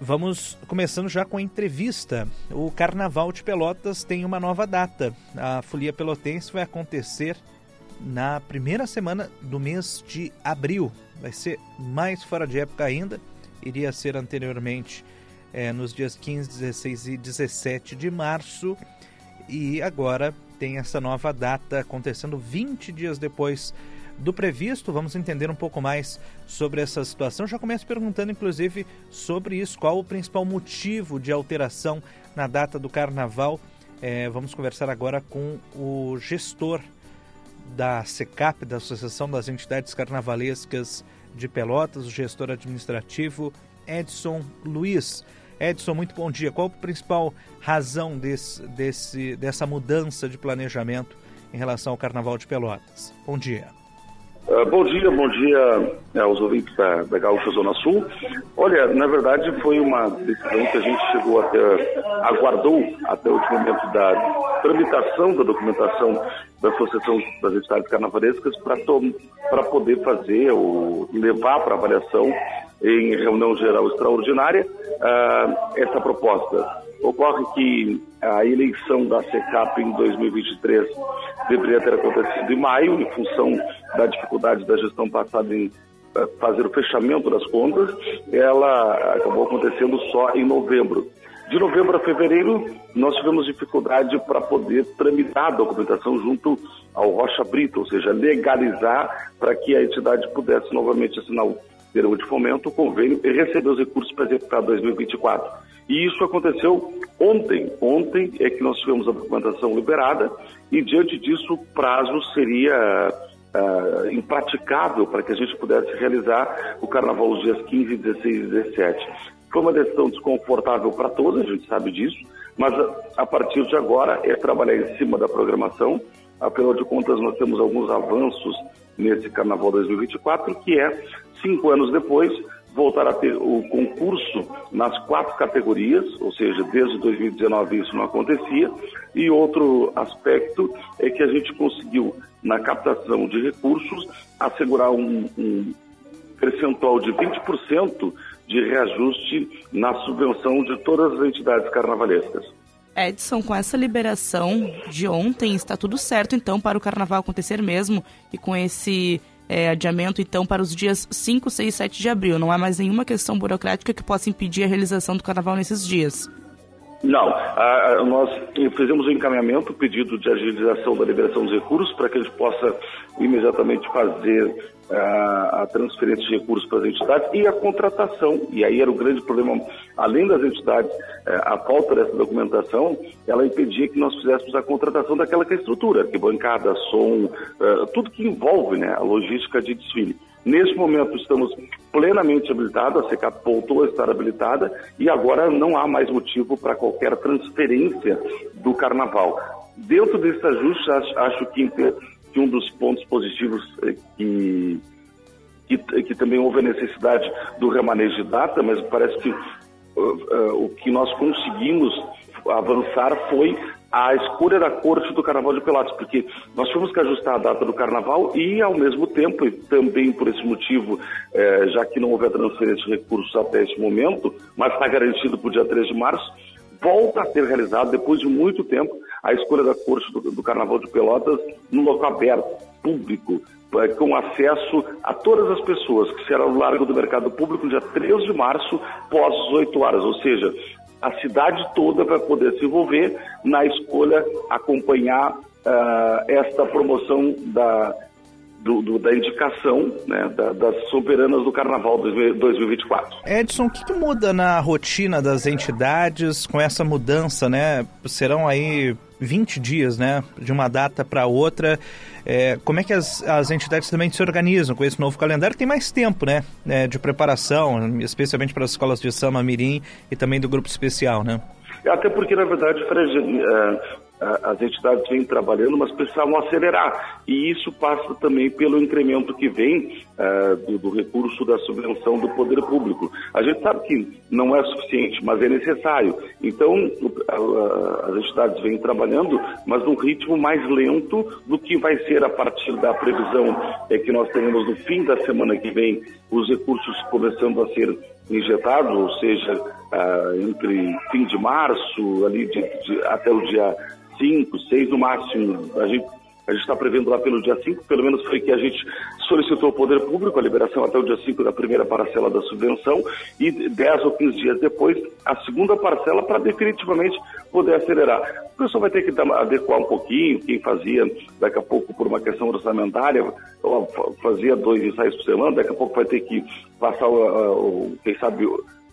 Vamos começando já com a entrevista. O Carnaval de Pelotas tem uma nova data. A Folia Pelotense vai acontecer na primeira semana do mês de abril. Vai ser mais fora de época ainda. Iria ser anteriormente é, nos dias 15, 16 e 17 de março. E agora tem essa nova data acontecendo 20 dias depois do previsto. Vamos entender um pouco mais sobre essa situação. Já começo perguntando, inclusive, sobre isso. Qual o principal motivo de alteração na data do carnaval? É, vamos conversar agora com o gestor da SECAP, da Associação das Entidades Carnavalescas de Pelotas, o gestor administrativo Edson Luiz. Edson, muito bom dia. Qual a principal razão desse, desse, dessa mudança de planejamento em relação ao Carnaval de Pelotas? Bom dia. Uh, bom dia, bom dia uh, aos ouvintes da, da Gaúcha Zona Sul. Olha, na verdade foi uma decisão que a gente chegou até, aguardou até o último momento da tramitação da documentação da Associação das Entidades Carnavalescas para poder fazer ou levar para avaliação em reunião geral extraordinária uh, essa proposta. Ocorre que a eleição da SECAP em 2023 deveria ter acontecido em maio, em função da dificuldade da gestão passada em uh, fazer o fechamento das contas, ela acabou acontecendo só em novembro. De novembro a fevereiro, nós tivemos dificuldade para poder tramitar a documentação junto ao Rocha Brito, ou seja, legalizar para que a entidade pudesse novamente assinar o termo de fomento, o convênio e receber os recursos para executar 2024. E isso aconteceu ontem. Ontem é que nós tivemos a documentação liberada e, diante disso, o prazo seria uh, impraticável para que a gente pudesse realizar o carnaval os dias 15, 16 e 17. Foi uma decisão desconfortável para todos, a gente sabe disso, mas a, a partir de agora é trabalhar em cima da programação. Afinal de contas, nós temos alguns avanços nesse Carnaval 2024, que é, cinco anos depois, voltar a ter o concurso nas quatro categorias, ou seja, desde 2019 isso não acontecia. E outro aspecto é que a gente conseguiu, na captação de recursos, assegurar um, um percentual de 20% de reajuste na subvenção de todas as entidades carnavalescas. Edson, com essa liberação de ontem, está tudo certo então para o carnaval acontecer mesmo e com esse é, adiamento então para os dias 5, 6 e 7 de abril. Não há mais nenhuma questão burocrática que possa impedir a realização do carnaval nesses dias. Não, nós fizemos o um encaminhamento, pedido de agilização da liberação dos recursos para que a gente possa imediatamente fazer a, transferência de recursos para as entidades e a contratação. E aí era o grande problema, além das entidades, é, a falta dessa documentação, ela impedia que nós fizéssemos a contratação daquela que é a estrutura, arquibancada, som, é, tudo que envolve né, a logística de desfile. Neste momento estamos plenamente habilitados, a SECAP voltou a estar habilitada e agora não há mais motivo para qualquer transferência do carnaval. Dentro desse ajuste, acho que, que um dos pontos positivos é que, que, que, também houve a necessidade do remanejo de data, mas parece que uh, uh, o que nós conseguimos avançar foi a escolha da corte do Carnaval de Pelotas, porque nós tivemos que ajustar a data do Carnaval e, ao mesmo tempo, e também por esse motivo, é, já que não houve a transferência de recursos até esse momento, mas está garantido para o dia 3 de março, volta a ser realizado, depois de muito tempo, a escolha da corte do, do Carnaval de Pelotas no local aberto, público, é, com acesso a todas as pessoas, que será no Largo do Mercado Público, dia 3 de março, pós 18 horas, ou seja, a cidade toda vai poder se envolver na escolha, acompanhar uh, esta promoção da, do, do, da indicação né, da, das soberanas do Carnaval 2024. Edson, o que, que, muda na rotina das entidades com essa mudança, né? Serão aí 20 dias, né, de uma data para outra. É, como é que as, as entidades também se organizam com esse novo calendário? Tem mais tempo, né, é, de preparação, especialmente para as escolas de Sama Mirim e também do grupo especial, né? Até porque, na verdade, Fred, é, as entidades vêm trabalhando, mas precisavam acelerar. E isso passa também pelo incremento que vem uh, do, do, recurso da subvenção do poder público. A gente sabe que não é suficiente, mas é necessário. Então, uh, as entidades vêm trabalhando, mas num ritmo mais lento do que vai ser a partir da previsão é que nós teremos no fim da semana que vem os recursos começando a ser injetados, ou seja, uh, entre fim de março, ali de, de, até o dia 5, 6 no máximo. A gente a gente está prevendo lá pelo dia 5, pelo menos foi que a gente solicitou ao Poder Público a liberação até o dia 5 da primeira parcela da subvenção e 10 ou 15 dias depois a segunda parcela para definitivamente poder acelerar. O pessoal vai ter que adequar um pouquinho, quem fazia daqui a pouco por uma questão orçamentária, fazia dois ensaios por semana, daqui a pouco vai ter que passar, quem sabe,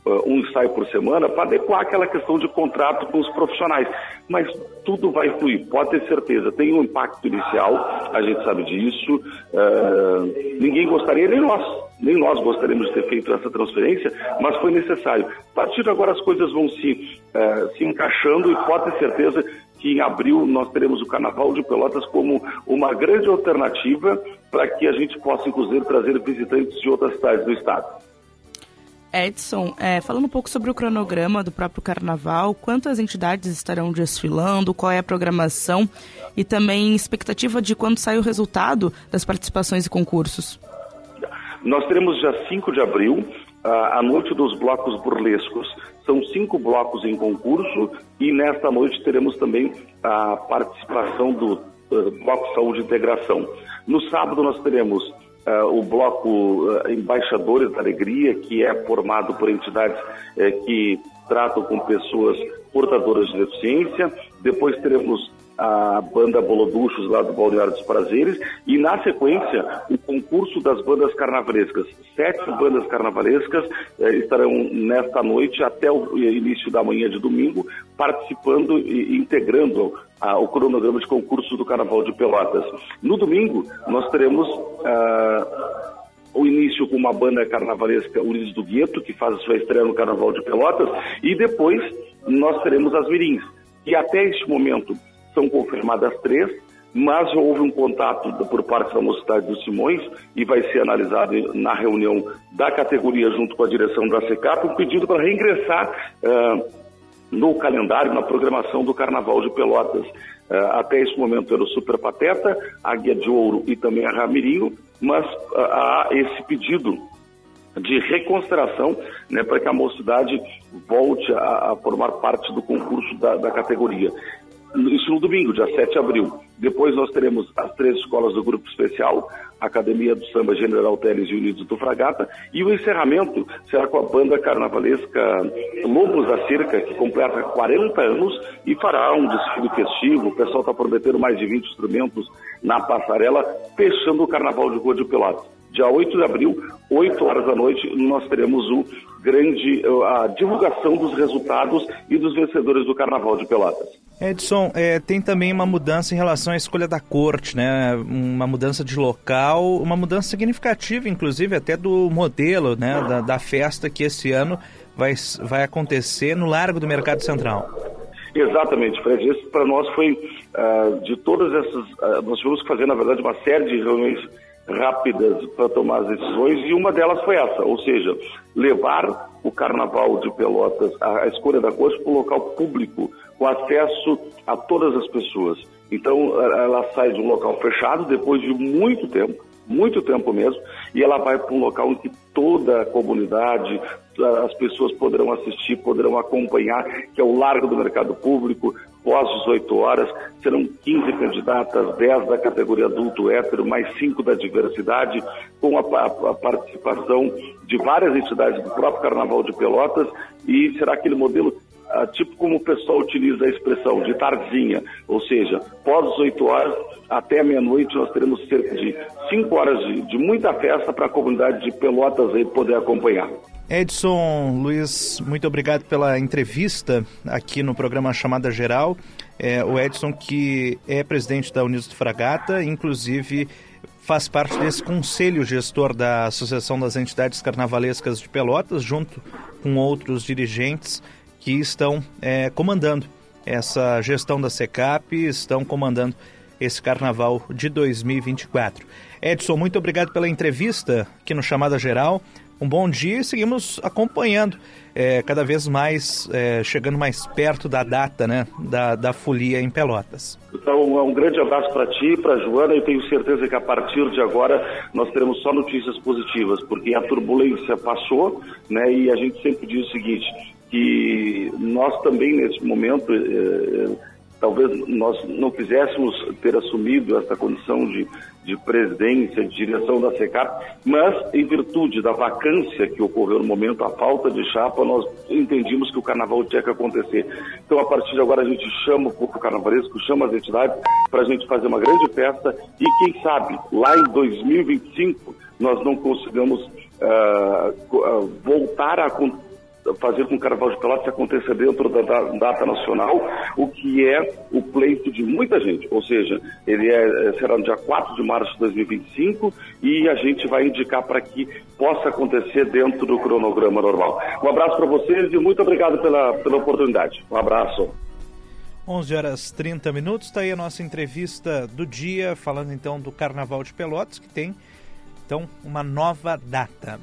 um ensaio por semana para adequar aquela questão de contrato com os profissionais. Mas tudo vai fluir, pode ter certeza. Tem um impacto inicial, a gente sabe disso. Uh, ninguém gostaria, nem nós, nem nós gostaríamos de ter feito essa transferência, mas foi necessário. A partir de agora as coisas vão se, uh, se encaixando e pode ter certeza que em abril nós teremos o Carnaval de Pelotas como uma grande alternativa para que a gente possa, inclusive, trazer visitantes de outras cidades do estado. Edson, é, falando um pouco sobre o cronograma do próprio carnaval, quantas entidades estarão desfilando, qual é a programação e também expectativa de quando sai o resultado das participações e concursos? Nós teremos dia 5 de abril, a noite dos blocos burlescos. São cinco blocos em concurso e nesta noite teremos também a participação do uh, Bloco Saúde e Integração. No sábado nós teremos uh, o bloco uh, Embaixadores da Alegria, que é formado por entidades uh, que tratam com pessoas portadoras de deficiência. Depois teremos a banda Boloduchos lá do Balneário dos Prazeres e na sequência o concurso das bandas carnavalescas. Sete bandas carnavalescas eh, estarão nesta noite até o início da manhã de domingo participando e integrando o cronograma de concurso do Carnaval de Pelotas. No domingo, nós teremos ah, o início com uma banda carnavalesca Unidos do Gueto, que faz a sua estreia no Carnaval de Pelotas, e depois nós teremos as Mirins. E até este momento são confirmadas três, mas houve um contato por parte da Mocidade dos Simões e vai ser analisado na reunião da categoria junto com a direção da SECAP um pedido para reingressar uh, no calendário, na programação do Carnaval de Pelotas. Uh, até esse momento era o Super Pateta, a Guia de Ouro e também a Ramirinho, mas uh, há esse pedido de reconsideração né, para que a mocidade volte a, a, formar parte do concurso da, da categoria. Isso no domingo, dia 7 de abril. Depois nós teremos as três escolas do Grupo Especial, Academia do Samba General Teles e Unidos do Fragata, e o encerramento será com a banda carnavalesca Lobos da Cerca, que completa 40 anos e fará um desfile festivo. O pessoal está prometendo mais de 20 instrumentos na passarela, fechando o Carnaval de Rua de Pelotas. Dia 8 de abril, 8 horas da noite, nós teremos o grande, a divulgação dos resultados e dos vencedores do Carnaval de Pelotas. Edson, é, tem também uma mudança em relação à escolha da corte, né? Uma mudança de local, uma mudança significativa, inclusive até do modelo, né? Da, da festa que esse ano vai, vai acontecer no Largo do Mercado Central. Exatamente, Fred. Isso para nós foi uh, de todas essas. Uh, nós tivemos que fazer, na verdade, uma série de reuniões rápidas para tomar as decisões e uma delas foi essa, ou seja, levar o Carnaval de Pelotas, a, a escolha da corte para o local público, com acesso a todas as pessoas. Então, ela sai de um local fechado depois de muito tempo, muito tempo mesmo, e ela vai para um local em que toda a comunidade, as pessoas poderão assistir, poderão acompanhar, que é o Largo do Mercado Público, pós 18 horas, serão 15 candidatas, 10 da categoria adulto hétero, mais 5 da diversidade, com a, a, a participação de várias entidades do próprio Carnaval de Pelotas, e será aquele modelo tipo como o pessoal utiliza a expressão de tardezinha, ou seja, pós 18 horas até meia-noite nós teremos cerca de 5 horas de, de muita festa para a comunidade de Pelotas aí poder acompanhar. Edson Luiz, muito obrigado pela entrevista aqui no programa Chamada Geral. É, o Edson, que é presidente da Unidos do Fragata, inclusive faz parte desse conselho gestor da Associação das Entidades Carnavalescas de Pelotas, junto com outros dirigentes que estão é, comandando essa gestão da SECAP, estão comandando esse carnaval de 2024. Edson, muito obrigado pela entrevista aqui no Chamada Geral. Um bom dia e seguimos acompanhando é, cada vez mais, é, chegando mais perto da data né, da, da folia em Pelotas. Então, um grande abraço para ti, para Joana. Eu tenho certeza que a partir de agora nós teremos só notícias positivas, porque a turbulência passou, né? E a gente sempre diz o seguinte: que nós também, nesse momento, eh, talvez nós não quiséssemos ter assumido essa condição de, de presidência, de direção da SECAP, mas em virtude da vacância que ocorreu no momento, a falta de chapa, nós entendimos que o carnaval tinha que acontecer. Então, a partir de agora, a gente chama o povo carnavalesco, chama as entidades para a gente fazer uma grande festa e, quem sabe, lá em 2025, nós não consigamos uh, voltar a acontecer fazer com que o Carnaval de Pelotas aconteça dentro da, data nacional, o que é o pleito de muita gente. Ou seja, ele é, é será no dia 4 de março de 2025 e a gente vai indicar para que possa acontecer dentro do cronograma normal. Um abraço para vocês e muito obrigado pela, pela oportunidade. Um abraço. 11 horas 30 minutos, está aí a nossa entrevista do dia, falando então do Carnaval de Pelotas, que tem então uma nova data.